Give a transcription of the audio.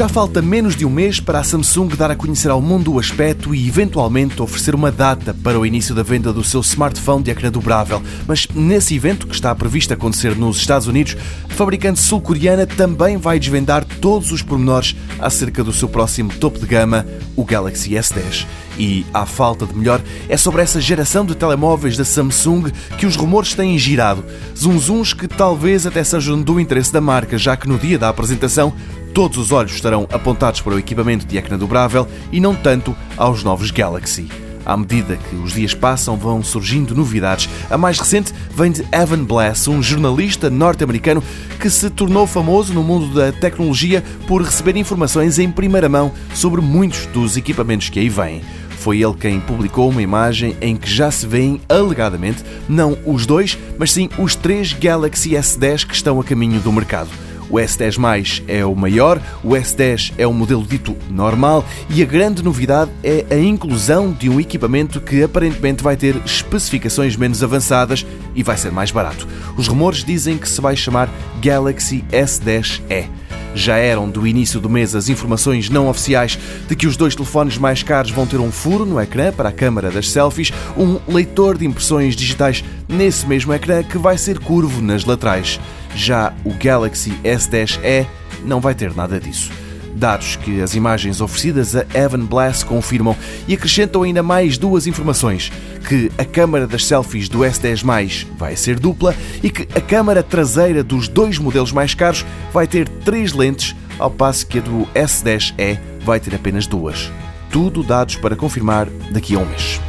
Já falta menos de um mês para a Samsung dar a conhecer ao mundo o aspecto e, eventualmente, oferecer uma data para o início da venda do seu smartphone de ecrã dobrável. Mas nesse evento, que está previsto acontecer nos Estados Unidos, a fabricante sul-coreana também vai desvendar todos os pormenores acerca do seu próximo topo de gama, o Galaxy S10. E, à falta de melhor, é sobre essa geração de telemóveis da Samsung que os rumores têm girado. Zunzuns que talvez até sejam do interesse da marca, já que no dia da apresentação todos os olhos estarão apontados para o equipamento de ecrã dobrável e não tanto aos novos Galaxy. À medida que os dias passam, vão surgindo novidades. A mais recente vem de Evan Blass, um jornalista norte-americano que se tornou famoso no mundo da tecnologia por receber informações em primeira mão sobre muitos dos equipamentos que aí vêm. Foi ele quem publicou uma imagem em que já se veem, alegadamente, não os dois, mas sim os três Galaxy S10 que estão a caminho do mercado. O S10 é o maior, o S10 é o modelo dito normal e a grande novidade é a inclusão de um equipamento que aparentemente vai ter especificações menos avançadas e vai ser mais barato. Os rumores dizem que se vai chamar Galaxy S10e. Já eram do início do mês as informações não oficiais de que os dois telefones mais caros vão ter um furo no ecrã para a câmara das selfies, um leitor de impressões digitais nesse mesmo ecrã que vai ser curvo nas laterais. Já o Galaxy S10e não vai ter nada disso. Dados que as imagens oferecidas a Evan Blass confirmam e acrescentam ainda mais duas informações: que a câmara das selfies do S10 vai ser dupla e que a câmara traseira dos dois modelos mais caros vai ter três lentes, ao passo que a do S10e vai ter apenas duas. Tudo dados para confirmar daqui a um mês.